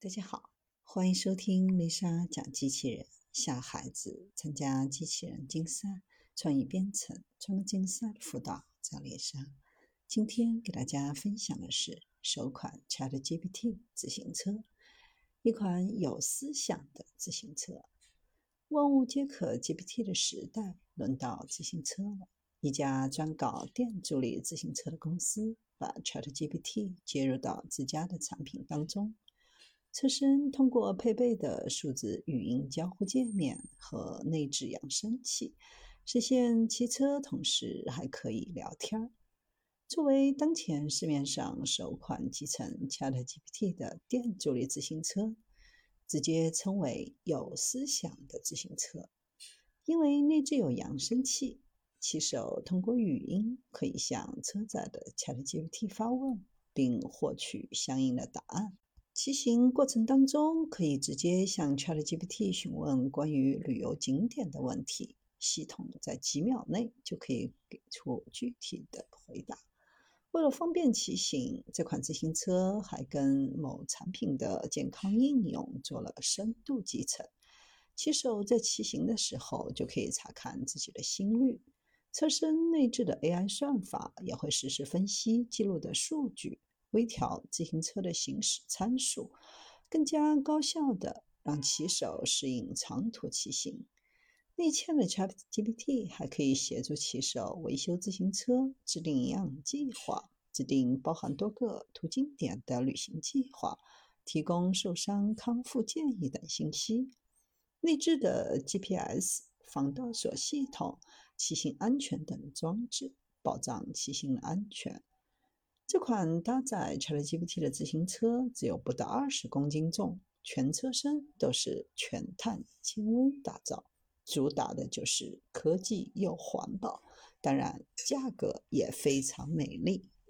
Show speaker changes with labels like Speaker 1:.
Speaker 1: 大家好，欢迎收听丽莎讲机器人，小孩子参加机器人竞赛、创意编程、创客竞赛的辅导，找丽莎。今天给大家分享的是首款 ChatGPT 自行车，一款有思想的自行车。万物皆可 GPT 的时代，轮到自行车了。一家专搞电助力自行车的公司，把 ChatGPT 接入到自家的产品当中。车身通过配备的数字语音交互界面和内置扬声器，实现骑车同时还可以聊天儿。作为当前市面上首款集成 ChatGPT 的电助力自行车，直接称为有思想的自行车，因为内置有扬声器，骑手通过语音可以向车载的 ChatGPT 发问，并获取相应的答案。骑行过程当中，可以直接向 ChatGPT 询问关于旅游景点的问题，系统在几秒内就可以给出具体的回答。为了方便骑行，这款自行车还跟某产品的健康应用做了深度集成。骑手在骑行的时候就可以查看自己的心率，车身内置的 AI 算法也会实时分析记录的数据。微调自行车的行驶参数，更加高效的让骑手适应长途骑行。内嵌的 ChatGPT 还可以协助骑手维修自行车、制定营养计划、制定包含多个途经点的旅行计划、提供受伤康复建议等信息。内置的 GPS、防盗锁系统、骑行安全等装置，保障骑行的安全。这款搭载 ChatGPT 的自行车只有不到二十公斤重，全车身都是全碳纤维打造，主打的就是科技又环保，当然价格也非常美丽。